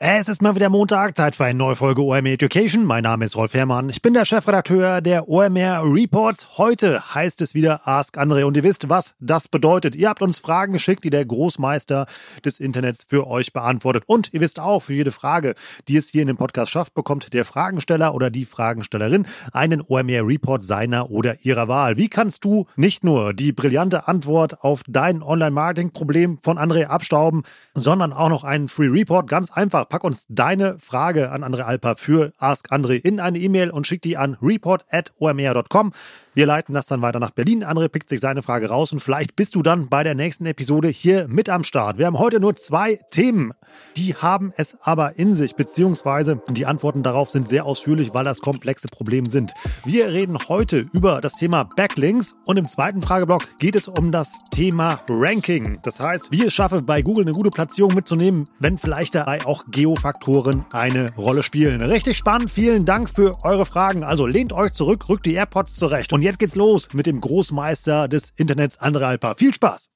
Es ist mal wieder Montag, Zeit für eine neue Folge OMR Education. Mein Name ist Rolf Herrmann. Ich bin der Chefredakteur der OMR Reports. Heute heißt es wieder Ask Andre und ihr wisst, was das bedeutet. Ihr habt uns Fragen geschickt, die der Großmeister des Internets für euch beantwortet. Und ihr wisst auch, für jede Frage, die es hier in dem Podcast schafft, bekommt der Fragensteller oder die Fragenstellerin einen OMR Report seiner oder ihrer Wahl. Wie kannst du nicht nur die brillante Antwort auf dein Online-Marketing-Problem von Andre abstauben, sondern auch noch einen Free Report? Ganz einfach pack uns deine Frage an Andre Alper für Ask Andre in eine E-Mail und schick die an report.omr.com. Wir leiten das dann weiter nach Berlin. Andre pickt sich seine Frage raus und vielleicht bist du dann bei der nächsten Episode hier mit am Start. Wir haben heute nur zwei Themen. Die haben es aber in sich, beziehungsweise die Antworten darauf sind sehr ausführlich, weil das komplexe Probleme sind. Wir reden heute über das Thema Backlinks und im zweiten Frageblock geht es um das Thema Ranking. Das heißt, wie es schaffe, bei Google eine gute Platzierung mitzunehmen, wenn vielleicht dabei auch Geofaktoren eine Rolle spielen. Richtig spannend. Vielen Dank für eure Fragen. Also lehnt euch zurück, rückt die AirPods zurecht. Und jetzt geht's los mit dem Großmeister des Internets, Andre Alpa. Viel Spaß!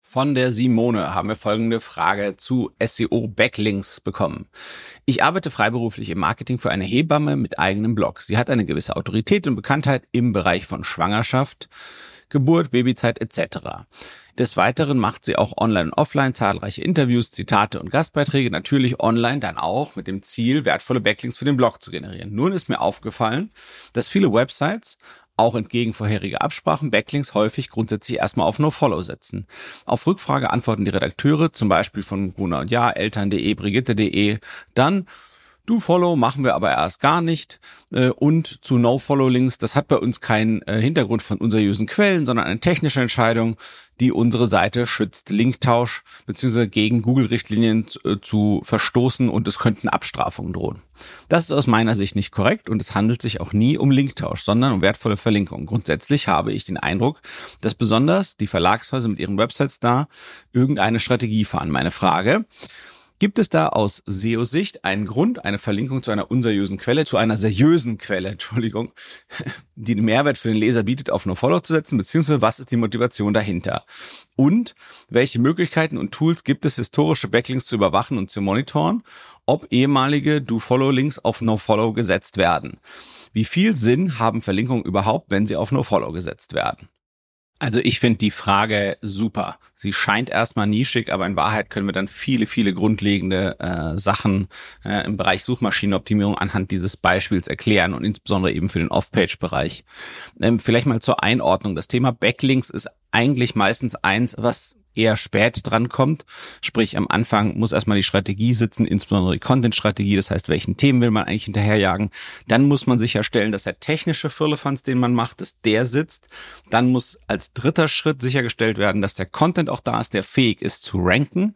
Von der Simone haben wir folgende Frage zu SEO-Backlinks bekommen. Ich arbeite freiberuflich im Marketing für eine Hebamme mit eigenem Blog. Sie hat eine gewisse Autorität und Bekanntheit im Bereich von Schwangerschaft, Geburt, Babyzeit etc. Des Weiteren macht sie auch online und offline zahlreiche Interviews, Zitate und Gastbeiträge, natürlich online dann auch mit dem Ziel, wertvolle Backlinks für den Blog zu generieren. Nun ist mir aufgefallen, dass viele Websites auch entgegen vorheriger Absprachen Backlinks häufig grundsätzlich erstmal auf No-Follow setzen. Auf Rückfrage antworten die Redakteure, zum Beispiel von Guna und Ja, Eltern.de, Brigitte.de, dann Du Follow machen wir aber erst gar nicht. Äh, und zu No-Follow-Links, das hat bei uns keinen äh, Hintergrund von unseriösen Quellen, sondern eine technische Entscheidung, die unsere Seite schützt, Linktausch bzw. gegen Google-Richtlinien äh, zu verstoßen und es könnten Abstrafungen drohen. Das ist aus meiner Sicht nicht korrekt und es handelt sich auch nie um Linktausch, sondern um wertvolle Verlinkungen. Grundsätzlich habe ich den Eindruck, dass besonders die Verlagshäuser mit ihren Websites da irgendeine Strategie fahren. Meine Frage, Gibt es da aus SEO-Sicht einen Grund, eine Verlinkung zu einer unseriösen Quelle, zu einer seriösen Quelle, Entschuldigung, die den Mehrwert für den Leser bietet, auf No-Follow zu setzen, beziehungsweise was ist die Motivation dahinter? Und welche Möglichkeiten und Tools gibt es, historische Backlinks zu überwachen und zu monitoren, ob ehemalige Do-Follow-Links auf No-Follow gesetzt werden? Wie viel Sinn haben Verlinkungen überhaupt, wenn sie auf No-Follow gesetzt werden? Also ich finde die Frage super. Sie scheint erstmal nischig, aber in Wahrheit können wir dann viele, viele grundlegende äh, Sachen äh, im Bereich Suchmaschinenoptimierung anhand dieses Beispiels erklären und insbesondere eben für den Off-Page-Bereich. Ähm, vielleicht mal zur Einordnung. Das Thema Backlinks ist eigentlich meistens eins, was eher spät dran kommt. Sprich, am Anfang muss erstmal die Strategie sitzen, insbesondere die Content-Strategie, das heißt, welchen Themen will man eigentlich hinterherjagen. Dann muss man sicherstellen, dass der technische Firlefanz, den man macht, dass der sitzt. Dann muss als dritter Schritt sichergestellt werden, dass der Content auch da ist, der fähig ist zu ranken.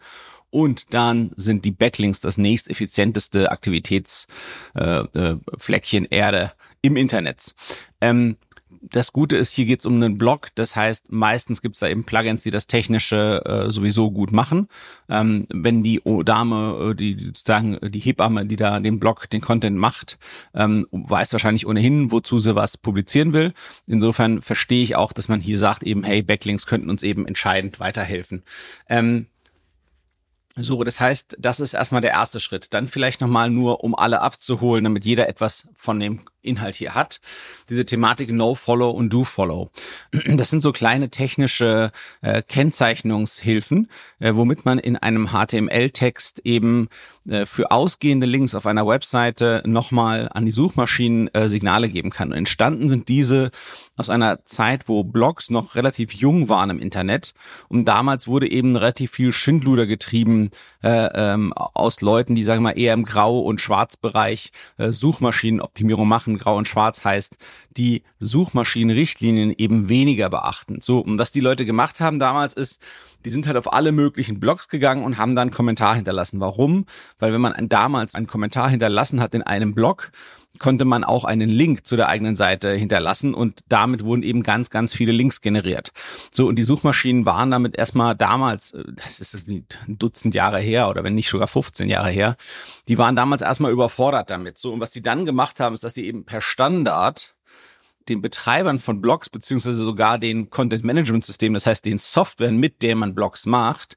Und dann sind die Backlinks das nächst effizienteste Aktivitätsfleckchen äh, äh, Erde im Internet. Ähm, das Gute ist, hier geht es um einen Blog. Das heißt, meistens gibt es da eben Plugins, die das Technische äh, sowieso gut machen. Ähm, wenn die Dame, äh, die sozusagen die Hebamme, die da den Blog, den Content macht, ähm, weiß wahrscheinlich ohnehin, wozu sie was publizieren will. Insofern verstehe ich auch, dass man hier sagt eben, hey, Backlinks könnten uns eben entscheidend weiterhelfen. Ähm, so, das heißt, das ist erstmal der erste Schritt. Dann vielleicht nochmal nur, um alle abzuholen, damit jeder etwas von dem Inhalt hier hat. Diese Thematik No Follow und Do Follow. Das sind so kleine technische äh, Kennzeichnungshilfen, äh, womit man in einem HTML-Text eben äh, für ausgehende Links auf einer Webseite nochmal an die Suchmaschinen äh, Signale geben kann. Und entstanden sind diese aus einer Zeit, wo Blogs noch relativ jung waren im Internet. Und damals wurde eben relativ viel Schindluder getrieben äh, ähm, aus Leuten, die, sagen wir mal, eher im Grau- und Schwarzbereich äh, Suchmaschinenoptimierung machen Grau und Schwarz heißt, die Suchmaschinenrichtlinien eben weniger beachten. So, und was die Leute gemacht haben damals ist, die sind halt auf alle möglichen Blogs gegangen und haben dann Kommentar hinterlassen. Warum? Weil wenn man damals einen Kommentar hinterlassen hat in einem Blog, konnte man auch einen Link zu der eigenen Seite hinterlassen und damit wurden eben ganz, ganz viele Links generiert. So, und die Suchmaschinen waren damit erstmal damals, äh, das ist ein Dutzend Jahre her oder wenn nicht sogar 15 Jahre her, die waren damals erstmal überfordert damit. So, und was die dann gemacht haben, ist, dass sie eben per Standard den Betreibern von Blogs beziehungsweise sogar den Content Management System, das heißt den Software, mit der man Blogs macht,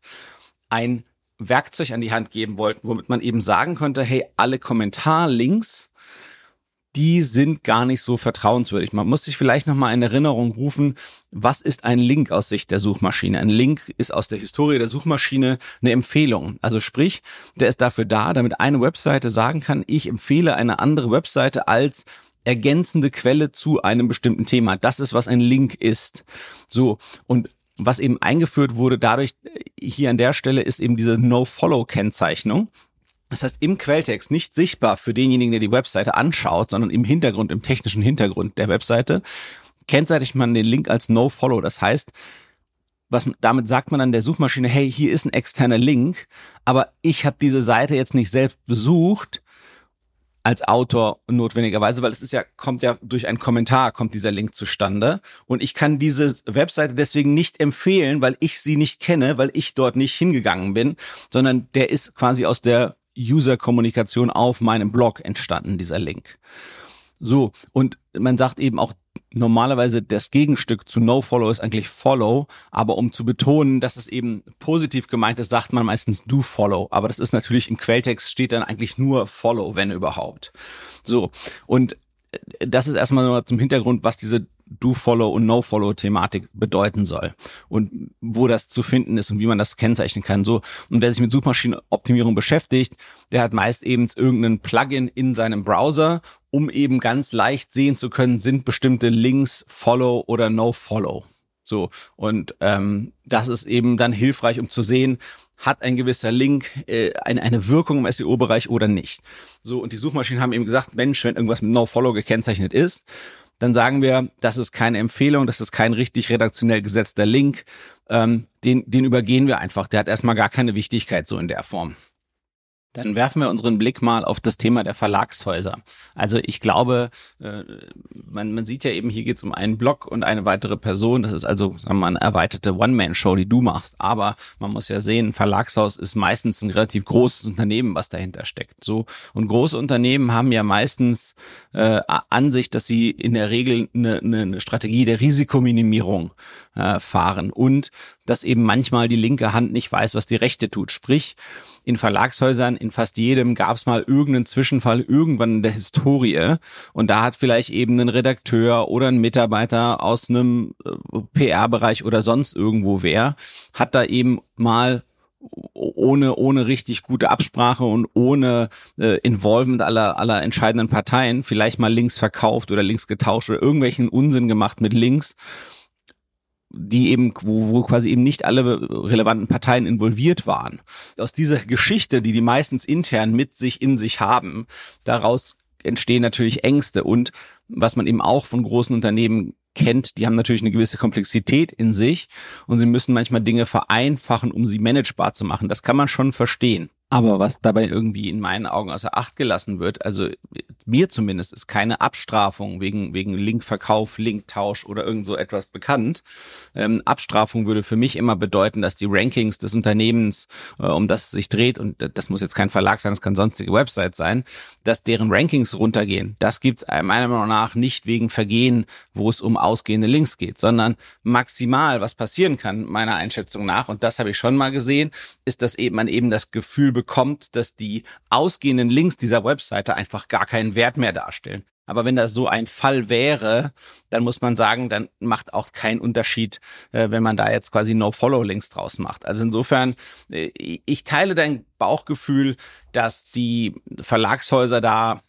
ein Werkzeug an die Hand geben wollten, womit man eben sagen konnte, hey, alle Kommentarlinks, die sind gar nicht so vertrauenswürdig. Man muss sich vielleicht nochmal in Erinnerung rufen, was ist ein Link aus Sicht der Suchmaschine? Ein Link ist aus der Historie der Suchmaschine eine Empfehlung. Also sprich, der ist dafür da, damit eine Webseite sagen kann, ich empfehle eine andere Webseite als ergänzende Quelle zu einem bestimmten Thema. Das ist, was ein Link ist. So. Und was eben eingeführt wurde dadurch äh, hier an der Stelle ist eben diese No-Follow-Kennzeichnung. Das heißt, im Quelltext nicht sichtbar für denjenigen, der die Webseite anschaut, sondern im Hintergrund, im technischen Hintergrund der Webseite, kennzeichnet man den Link als No-Follow. Das heißt, was damit sagt man dann der Suchmaschine, hey, hier ist ein externer Link, aber ich habe diese Seite jetzt nicht selbst besucht, als Autor notwendigerweise, weil es ist ja, kommt ja durch einen Kommentar, kommt dieser Link zustande. Und ich kann diese Webseite deswegen nicht empfehlen, weil ich sie nicht kenne, weil ich dort nicht hingegangen bin, sondern der ist quasi aus der User-Kommunikation auf meinem Blog entstanden, dieser Link. So, und man sagt eben auch normalerweise das Gegenstück zu No-Follow ist eigentlich Follow, aber um zu betonen, dass es eben positiv gemeint ist, sagt man meistens Do Follow. Aber das ist natürlich im Quelltext steht dann eigentlich nur Follow, wenn überhaupt. So, und das ist erstmal nur zum Hintergrund, was diese Do-Follow und No-Follow-Thematik bedeuten soll und wo das zu finden ist und wie man das kennzeichnen kann. So und wer sich mit Suchmaschinenoptimierung beschäftigt, der hat meist eben irgendeinen Plugin in seinem Browser, um eben ganz leicht sehen zu können, sind bestimmte Links Follow oder No-Follow. So und ähm, das ist eben dann hilfreich, um zu sehen, hat ein gewisser Link äh, eine, eine Wirkung im SEO-Bereich oder nicht. So, und die Suchmaschinen haben eben gesagt, Mensch, wenn irgendwas mit No-Follow gekennzeichnet ist, dann sagen wir, das ist keine Empfehlung, das ist kein richtig redaktionell gesetzter Link, ähm, den, den übergehen wir einfach. Der hat erstmal gar keine Wichtigkeit so in der Form. Dann werfen wir unseren Blick mal auf das Thema der Verlagshäuser. Also ich glaube, äh, man, man sieht ja eben, hier geht es um einen Blog und eine weitere Person. Das ist also sagen wir mal, eine erweiterte One-Man-Show, die du machst. Aber man muss ja sehen, ein Verlagshaus ist meistens ein relativ großes Unternehmen, was dahinter steckt. So und große Unternehmen haben ja meistens äh, Ansicht, dass sie in der Regel eine, eine Strategie der Risikominimierung äh, fahren und dass eben manchmal die linke Hand nicht weiß, was die rechte tut. Sprich, in Verlagshäusern, in fast jedem gab es mal irgendeinen Zwischenfall irgendwann in der Historie. Und da hat vielleicht eben ein Redakteur oder ein Mitarbeiter aus einem äh, PR-Bereich oder sonst irgendwo wer, hat da eben mal ohne ohne richtig gute Absprache und ohne äh, Involvement aller aller entscheidenden Parteien vielleicht mal Links verkauft oder Links getauscht oder irgendwelchen Unsinn gemacht mit Links die eben, wo, wo quasi eben nicht alle relevanten Parteien involviert waren. Aus dieser Geschichte, die die meistens intern mit sich in sich haben, daraus entstehen natürlich Ängste und was man eben auch von großen Unternehmen kennt, die haben natürlich eine gewisse Komplexität in sich und sie müssen manchmal Dinge vereinfachen, um sie managebar zu machen. Das kann man schon verstehen. Aber was dabei irgendwie in meinen Augen außer Acht gelassen wird, also mir zumindest ist keine Abstrafung wegen, wegen Linkverkauf, Linktausch oder irgend so etwas bekannt. Ähm, Abstrafung würde für mich immer bedeuten, dass die Rankings des Unternehmens, äh, um das es sich dreht, und das muss jetzt kein Verlag sein, das kann sonstige Website sein, dass deren Rankings runtergehen. Das gibt's meiner Meinung nach nicht wegen Vergehen, wo es um ausgehende Links geht, sondern maximal, was passieren kann, meiner Einschätzung nach, und das habe ich schon mal gesehen, ist, dass eben man eben das Gefühl bekommt, dass die ausgehenden Links dieser Webseite einfach gar keinen Wert mehr darstellen. Aber wenn das so ein Fall wäre, dann muss man sagen, dann macht auch keinen Unterschied, äh, wenn man da jetzt quasi No-Follow-Links draus macht. Also insofern, äh, ich teile dein Bauchgefühl, dass die Verlagshäuser da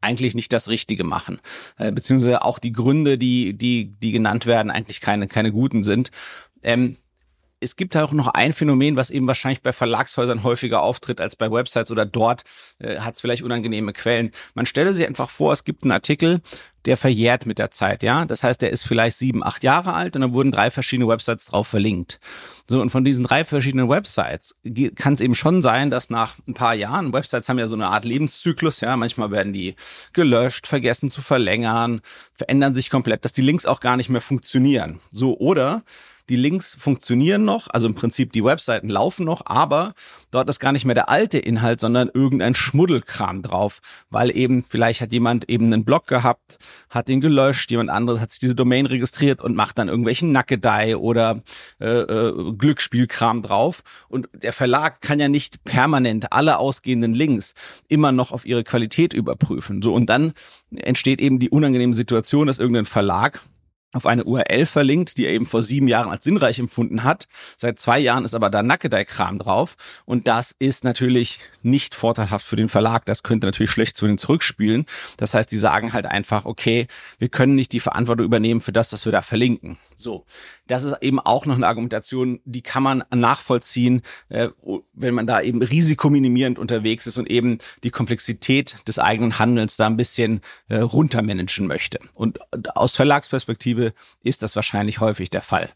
eigentlich nicht das Richtige machen, äh, beziehungsweise auch die Gründe, die die die genannt werden, eigentlich keine keine guten sind. Ähm, es gibt auch noch ein Phänomen, was eben wahrscheinlich bei Verlagshäusern häufiger auftritt als bei Websites oder dort äh, hat es vielleicht unangenehme Quellen. Man stelle sich einfach vor, es gibt einen Artikel, der verjährt mit der Zeit, ja. Das heißt, der ist vielleicht sieben, acht Jahre alt und dann wurden drei verschiedene Websites drauf verlinkt. So, und von diesen drei verschiedenen Websites kann es eben schon sein, dass nach ein paar Jahren, Websites haben ja so eine Art Lebenszyklus, ja, manchmal werden die gelöscht, vergessen zu verlängern, verändern sich komplett, dass die Links auch gar nicht mehr funktionieren. So, oder die Links funktionieren noch, also im Prinzip die Webseiten laufen noch, aber dort ist gar nicht mehr der alte Inhalt, sondern irgendein Schmuddelkram drauf, weil eben vielleicht hat jemand eben einen Blog gehabt, hat den gelöscht, jemand anderes hat sich diese Domain registriert und macht dann irgendwelchen Nackedei oder äh, äh, Glücksspielkram drauf und der Verlag kann ja nicht permanent alle ausgehenden Links immer noch auf ihre Qualität überprüfen. So und dann entsteht eben die unangenehme Situation, dass irgendein Verlag auf eine URL verlinkt, die er eben vor sieben Jahren als sinnreich empfunden hat. Seit zwei Jahren ist aber da Nackedei-Kram drauf. Und das ist natürlich nicht vorteilhaft für den Verlag. Das könnte natürlich schlecht zu den zurückspielen. Das heißt, die sagen halt einfach, okay, wir können nicht die Verantwortung übernehmen für das, was wir da verlinken. So, das ist eben auch noch eine Argumentation, die kann man nachvollziehen, äh, wenn man da eben risikominimierend unterwegs ist und eben die Komplexität des eigenen Handelns da ein bisschen äh, runtermanagen möchte. Und aus Verlagsperspektive ist das wahrscheinlich häufig der Fall.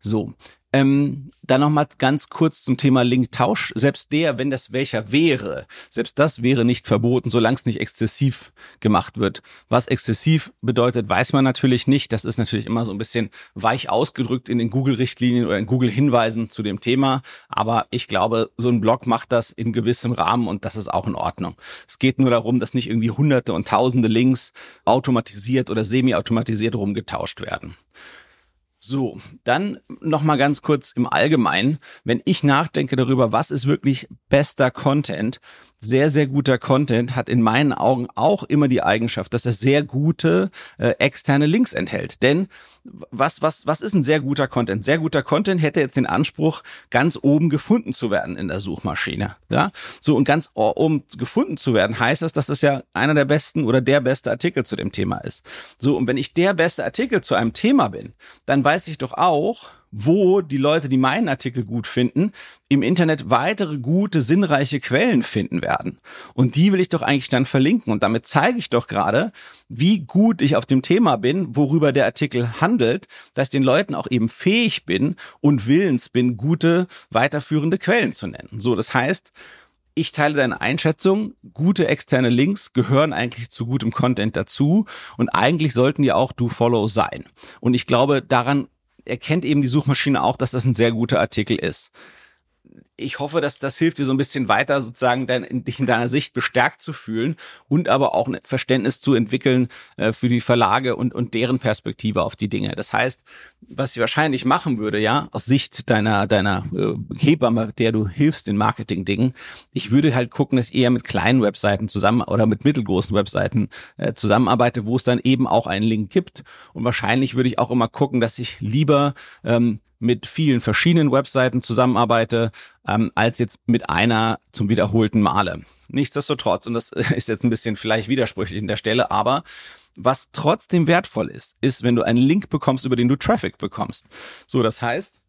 So, ähm, dann nochmal ganz kurz zum Thema Linktausch. Selbst der, wenn das welcher wäre, selbst das wäre nicht verboten, solange es nicht exzessiv gemacht wird. Was exzessiv bedeutet, weiß man natürlich nicht. Das ist natürlich immer so ein bisschen weich ausgedrückt in den Google-Richtlinien oder in Google-Hinweisen zu dem Thema. Aber ich glaube, so ein Blog macht das in gewissem Rahmen und das ist auch in Ordnung. Es geht nur darum, dass nicht irgendwie hunderte und tausende Links automatisiert oder semi-automatisiert rumgetauscht werden. So, dann noch mal ganz kurz im Allgemeinen, wenn ich nachdenke darüber, was ist wirklich bester Content, sehr, sehr guter Content hat in meinen Augen auch immer die Eigenschaft, dass er sehr gute äh, externe Links enthält. Denn was, was, was ist ein sehr guter Content? Sehr guter Content hätte jetzt den Anspruch, ganz oben gefunden zu werden in der Suchmaschine. Ja, so und ganz oben gefunden zu werden, heißt das, dass das ja einer der besten oder der beste Artikel zu dem Thema ist. So, und wenn ich der beste Artikel zu einem Thema bin, dann weiß ich doch auch, wo die Leute, die meinen Artikel gut finden, im Internet weitere gute, sinnreiche Quellen finden werden. Und die will ich doch eigentlich dann verlinken. Und damit zeige ich doch gerade, wie gut ich auf dem Thema bin, worüber der Artikel handelt, dass ich den Leuten auch eben fähig bin und willens bin, gute, weiterführende Quellen zu nennen. So, das heißt, ich teile deine Einschätzung. Gute externe Links gehören eigentlich zu gutem Content dazu und eigentlich sollten die auch Do Follow sein. Und ich glaube, daran erkennt eben die Suchmaschine auch, dass das ein sehr guter Artikel ist ich hoffe, dass das hilft dir so ein bisschen weiter sozusagen dein, dich in deiner Sicht bestärkt zu fühlen und aber auch ein Verständnis zu entwickeln äh, für die Verlage und, und deren Perspektive auf die Dinge. Das heißt, was ich wahrscheinlich machen würde, ja, aus Sicht deiner, deiner äh, Hebamme, der du hilfst in Marketing-Dingen, ich würde halt gucken, dass ich eher mit kleinen Webseiten zusammen oder mit mittelgroßen Webseiten äh, zusammenarbeite, wo es dann eben auch einen Link gibt. Und wahrscheinlich würde ich auch immer gucken, dass ich lieber ähm, mit vielen verschiedenen Webseiten zusammenarbeite, ähm, als jetzt mit einer zum wiederholten Male. Nichtsdestotrotz, und das ist jetzt ein bisschen vielleicht widersprüchlich in der Stelle, aber was trotzdem wertvoll ist, ist, wenn du einen Link bekommst, über den du Traffic bekommst. So, das heißt,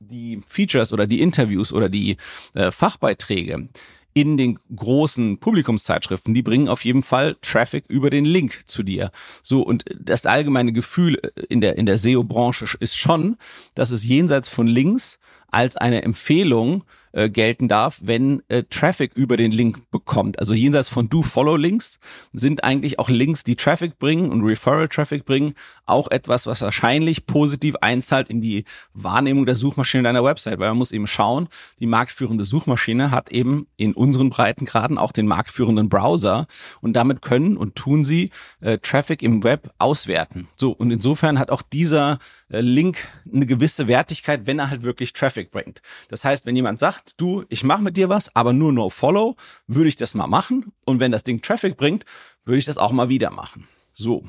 die Features oder die Interviews oder die äh, Fachbeiträge, in den großen Publikumszeitschriften, die bringen auf jeden Fall Traffic über den Link zu dir. So, und das allgemeine Gefühl in der, in der SEO-Branche ist schon, dass es jenseits von Links als eine Empfehlung äh, gelten darf, wenn äh, Traffic über den Link bekommt. Also jenseits von Do-Follow-Links sind eigentlich auch Links, die Traffic bringen und Referral-Traffic bringen, auch etwas, was wahrscheinlich positiv einzahlt in die Wahrnehmung der Suchmaschine deiner Website, weil man muss eben schauen, die marktführende Suchmaschine hat eben in unseren Breitengraden auch den marktführenden Browser und damit können und tun sie äh, Traffic im Web auswerten. So, und insofern hat auch dieser Link eine gewisse Wertigkeit, wenn er halt wirklich Traffic bringt. Das heißt, wenn jemand sagt, sagt, du, ich mache mit dir was, aber nur No Follow, würde ich das mal machen. Und wenn das Ding Traffic bringt, würde ich das auch mal wieder machen. So.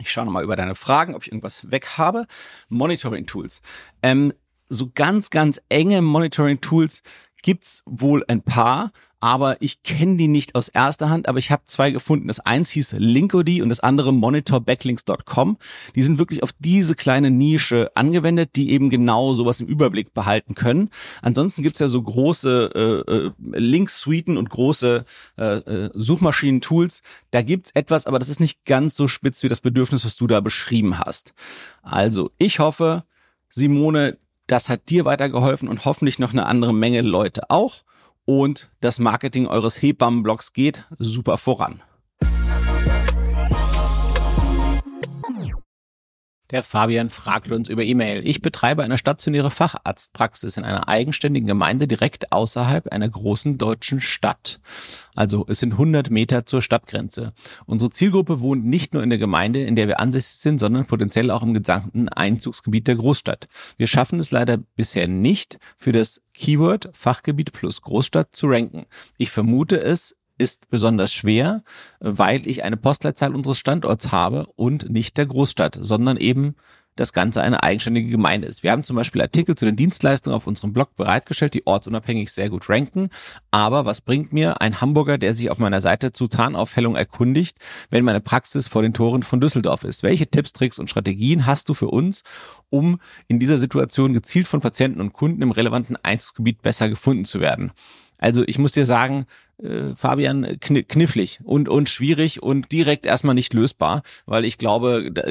Ich schaue nochmal über deine Fragen, ob ich irgendwas weg habe. Monitoring Tools. Ähm, so ganz, ganz enge Monitoring Tools gibt's wohl ein paar, aber ich kenne die nicht aus erster Hand, aber ich habe zwei gefunden. Das eins hieß Linkody und das andere monitorbacklinks.com. Die sind wirklich auf diese kleine Nische angewendet, die eben genau sowas im Überblick behalten können. Ansonsten gibt's ja so große äh, äh, Link-Suiten und große äh, äh, Suchmaschinen-Tools. Da gibt's etwas, aber das ist nicht ganz so spitz wie das Bedürfnis, was du da beschrieben hast. Also, ich hoffe, Simone, das hat dir weitergeholfen und hoffentlich noch eine andere Menge Leute auch. Und das Marketing eures Hebammenblogs geht super voran. Der Fabian fragt uns über E-Mail. Ich betreibe eine stationäre Facharztpraxis in einer eigenständigen Gemeinde direkt außerhalb einer großen deutschen Stadt. Also es sind 100 Meter zur Stadtgrenze. Unsere Zielgruppe wohnt nicht nur in der Gemeinde, in der wir ansässig sind, sondern potenziell auch im gesamten Einzugsgebiet der Großstadt. Wir schaffen es leider bisher nicht, für das Keyword Fachgebiet plus Großstadt zu ranken. Ich vermute es ist besonders schwer, weil ich eine Postleitzahl unseres Standorts habe und nicht der Großstadt, sondern eben das Ganze eine eigenständige Gemeinde ist. Wir haben zum Beispiel Artikel zu den Dienstleistungen auf unserem Blog bereitgestellt, die ortsunabhängig sehr gut ranken. Aber was bringt mir ein Hamburger, der sich auf meiner Seite zu Zahnaufhellung erkundigt, wenn meine Praxis vor den Toren von Düsseldorf ist? Welche Tipps, Tricks und Strategien hast du für uns, um in dieser Situation gezielt von Patienten und Kunden im relevanten Einzugsgebiet besser gefunden zu werden? Also ich muss dir sagen, äh, Fabian, kn knifflig und, und schwierig und direkt erstmal nicht lösbar, weil ich glaube, da,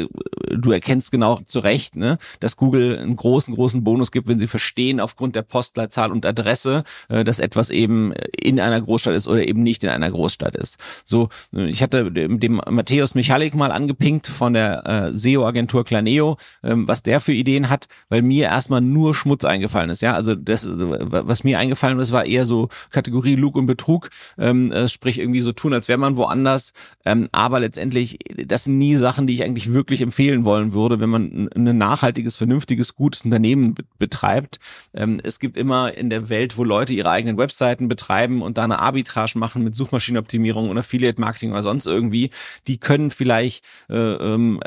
du erkennst genau zu Recht, ne, dass Google einen großen, großen Bonus gibt, wenn sie verstehen aufgrund der Postleitzahl und Adresse, äh, dass etwas eben in einer Großstadt ist oder eben nicht in einer Großstadt ist. So, ich hatte dem Matthäus Michalik mal angepinkt von der äh, SEO-Agentur Claneo, ähm, was der für Ideen hat, weil mir erstmal nur Schmutz eingefallen ist. Ja, also das, was mir eingefallen ist, war eher so Kategorie Lug und Betrug ähm, äh, sprich irgendwie so tun, als wäre man woanders. Ähm, aber letztendlich, das sind nie Sachen, die ich eigentlich wirklich empfehlen wollen würde, wenn man ein nachhaltiges, vernünftiges, gutes Unternehmen betreibt. Ähm, es gibt immer in der Welt, wo Leute ihre eigenen Webseiten betreiben und da eine Arbitrage machen mit Suchmaschinenoptimierung und Affiliate-Marketing oder sonst irgendwie, die können vielleicht äh, ähm,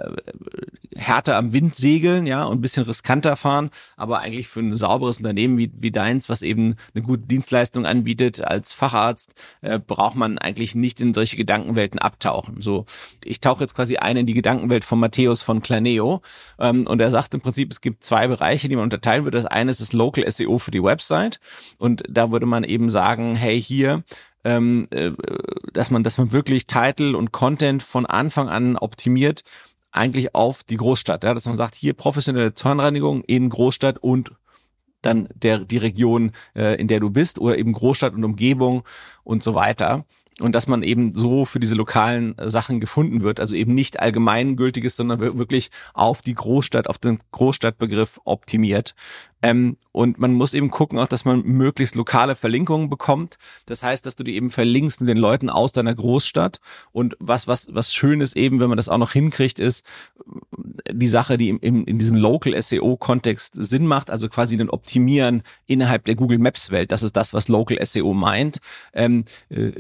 härter am Wind segeln, ja, und ein bisschen riskanter fahren, aber eigentlich für ein sauberes Unternehmen wie, wie deins, was eben eine gute Dienstleistung anbietet als Facharzt, äh, braucht man eigentlich nicht in solche Gedankenwelten abtauchen. So, ich tauche jetzt quasi ein in die Gedankenwelt von Matthäus von Claneo ähm, und er sagt im Prinzip, es gibt zwei Bereiche, die man unterteilen würde. Das eine ist das Local SEO für die Website und da würde man eben sagen, hey, hier ähm, äh, dass man, dass man wirklich Title und Content von Anfang an optimiert, eigentlich auf die Großstadt. Ja, dass man sagt, hier professionelle Zahnreinigung in Großstadt und dann der, die Region, äh, in der du bist oder eben Großstadt und Umgebung und so weiter. Und dass man eben so für diese lokalen Sachen gefunden wird, also eben nicht allgemeingültiges, sondern wirklich auf die Großstadt, auf den Großstadtbegriff optimiert. Ähm, und man muss eben gucken auch, dass man möglichst lokale Verlinkungen bekommt. Das heißt, dass du die eben verlinkst mit den Leuten aus deiner Großstadt. Und was, was, was schön ist eben, wenn man das auch noch hinkriegt, ist die Sache, die im, in diesem Local SEO Kontext Sinn macht, also quasi den Optimieren innerhalb der Google Maps Welt. Das ist das, was Local SEO meint. Ähm, äh,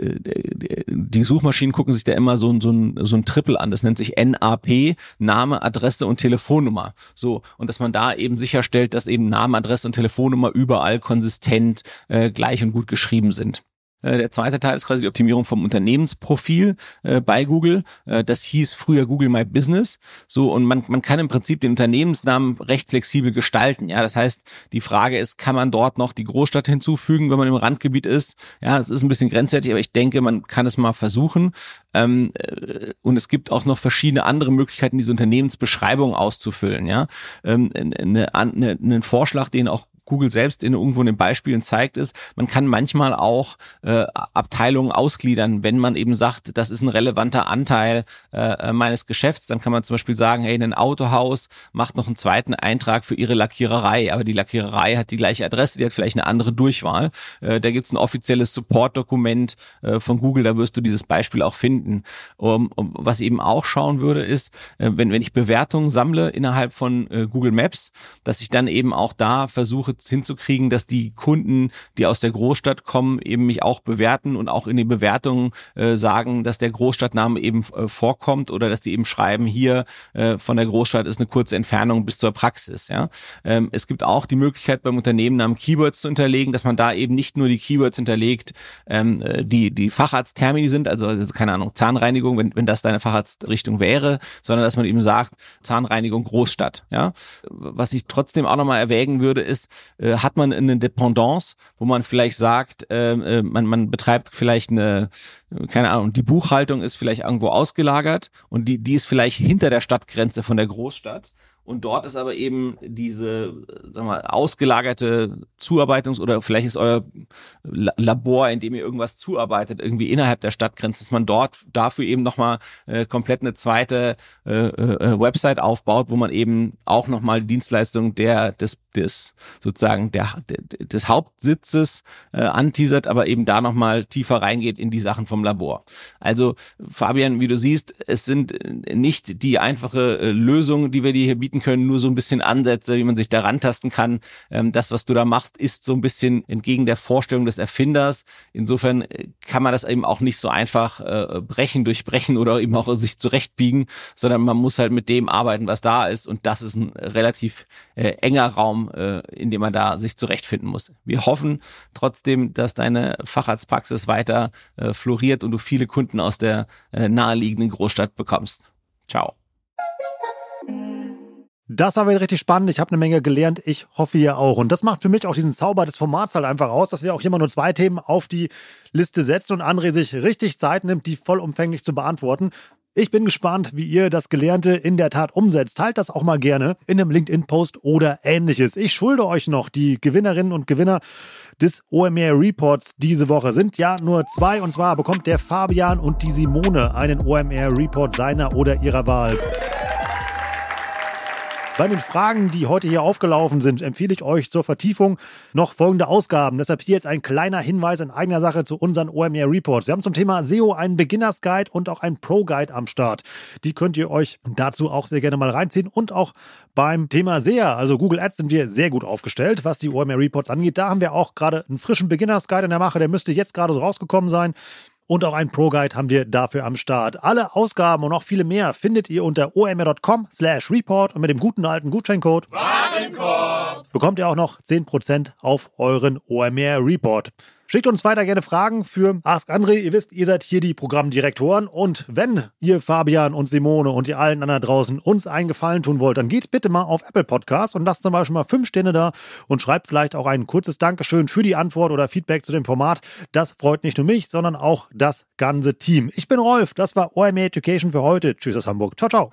die Suchmaschinen gucken sich da immer so, so, ein, so ein Triple an. Das nennt sich NAP, Name, Adresse und Telefonnummer. So. Und dass man da eben sicherstellt, dass eben Name Namen, Adresse und Telefonnummer überall konsistent äh, gleich und gut geschrieben sind. Äh, der zweite Teil ist quasi die Optimierung vom Unternehmensprofil äh, bei Google. Äh, das hieß früher Google My Business. So und man man kann im Prinzip den Unternehmensnamen recht flexibel gestalten. Ja, das heißt, die Frage ist, kann man dort noch die Großstadt hinzufügen, wenn man im Randgebiet ist? Ja, es ist ein bisschen grenzwertig, aber ich denke, man kann es mal versuchen. Ähm, äh, und es gibt auch noch verschiedene andere Möglichkeiten, diese Unternehmensbeschreibung auszufüllen. Ja, ähm, eine, eine, einen Vorschlag, den auch Google selbst in irgendwo in den Beispielen zeigt, ist, man kann manchmal auch äh, Abteilungen ausgliedern, wenn man eben sagt, das ist ein relevanter Anteil äh, meines Geschäfts. Dann kann man zum Beispiel sagen, hey, ein Autohaus macht noch einen zweiten Eintrag für ihre Lackiererei, aber die Lackiererei hat die gleiche Adresse, die hat vielleicht eine andere Durchwahl. Äh, da gibt's ein offizielles Support-Dokument äh, von Google, da wirst du dieses Beispiel auch finden. Um, um, was eben auch schauen würde, ist, äh, wenn, wenn ich Bewertungen sammle innerhalb von äh, Google Maps, dass ich dann eben auch da versuche hinzukriegen, dass die Kunden, die aus der Großstadt kommen, eben mich auch bewerten und auch in den Bewertungen äh, sagen, dass der Großstadtname eben äh, vorkommt oder dass die eben schreiben, hier äh, von der Großstadt ist eine kurze Entfernung bis zur Praxis. Ja? Ähm, es gibt auch die Möglichkeit beim Unternehmennamen Keywords zu hinterlegen, dass man da eben nicht nur die Keywords hinterlegt, ähm, äh, die die Facharzttermini sind, also, also keine Ahnung, Zahnreinigung, wenn, wenn das deine Facharztrichtung wäre, sondern dass man eben sagt, Zahnreinigung Großstadt. Ja? Was ich trotzdem auch nochmal erwägen würde, ist, äh, hat man eine Dependance, wo man vielleicht sagt, äh, äh, man, man betreibt vielleicht eine, keine Ahnung, die Buchhaltung ist vielleicht irgendwo ausgelagert und die, die ist vielleicht hinter der Stadtgrenze von der Großstadt und dort ist aber eben diese, sag mal, ausgelagerte Zuarbeitungs- oder vielleicht ist euer Labor, in dem ihr irgendwas zuarbeitet, irgendwie innerhalb der Stadtgrenze, dass man dort dafür eben nochmal äh, komplett eine zweite äh, äh, Website aufbaut, wo man eben auch nochmal Dienstleistungen der, des, des, sozusagen der, des Hauptsitzes äh, anteasert, aber eben da nochmal tiefer reingeht in die Sachen vom Labor. Also, Fabian, wie du siehst, es sind nicht die einfache äh, Lösung, die wir dir hier bieten bieten können, nur so ein bisschen Ansätze, wie man sich da rantasten kann. Ähm, das, was du da machst, ist so ein bisschen entgegen der Vorstellung des Erfinders. Insofern äh, kann man das eben auch nicht so einfach äh, brechen, durchbrechen oder eben auch sich zurechtbiegen, sondern man muss halt mit dem arbeiten, was da ist. Und das ist ein relativ äh, enger Raum, in dem man da sich zurechtfinden muss. Wir hoffen trotzdem, dass deine Facharztpraxis weiter floriert und du viele Kunden aus der naheliegenden Großstadt bekommst. Ciao. Das war wieder richtig spannend. Ich habe eine Menge gelernt. Ich hoffe ihr auch. Und das macht für mich auch diesen Zauber des Formats halt einfach aus, dass wir auch mal nur zwei Themen auf die Liste setzen und André sich richtig Zeit nimmt, die vollumfänglich zu beantworten. Ich bin gespannt, wie ihr das Gelernte in der Tat umsetzt. Teilt das auch mal gerne in einem LinkedIn-Post oder ähnliches. Ich schulde euch noch die Gewinnerinnen und Gewinner des OMR Reports diese Woche. Sind ja nur zwei und zwar bekommt der Fabian und die Simone einen OMR Report seiner oder ihrer Wahl. Bei den Fragen, die heute hier aufgelaufen sind, empfehle ich euch zur Vertiefung noch folgende Ausgaben. Deshalb hier jetzt ein kleiner Hinweis in eigener Sache zu unseren OMR Reports. Wir haben zum Thema SEO einen Beginners Guide und auch einen Pro Guide am Start. Die könnt ihr euch dazu auch sehr gerne mal reinziehen und auch beim Thema SEA, also Google Ads, sind wir sehr gut aufgestellt, was die OMR Reports angeht. Da haben wir auch gerade einen frischen Beginners Guide in der Mache. Der müsste jetzt gerade so rausgekommen sein und auch ein Pro-Guide haben wir dafür am Start. Alle Ausgaben und noch viele mehr findet ihr unter omr.com slash report und mit dem guten alten Gutscheincode Warenkorb bekommt ihr auch noch 10% auf euren OMR Report. Schickt uns weiter gerne Fragen für Ask André. Ihr wisst, ihr seid hier die Programmdirektoren. Und wenn ihr Fabian und Simone und ihr allen anderen draußen uns einen Gefallen tun wollt, dann geht bitte mal auf Apple Podcast und lasst zum Beispiel mal fünf Sterne da und schreibt vielleicht auch ein kurzes Dankeschön für die Antwort oder Feedback zu dem Format. Das freut nicht nur mich, sondern auch das ganze Team. Ich bin Rolf. Das war OMA Education für heute. Tschüss aus Hamburg. Ciao, ciao.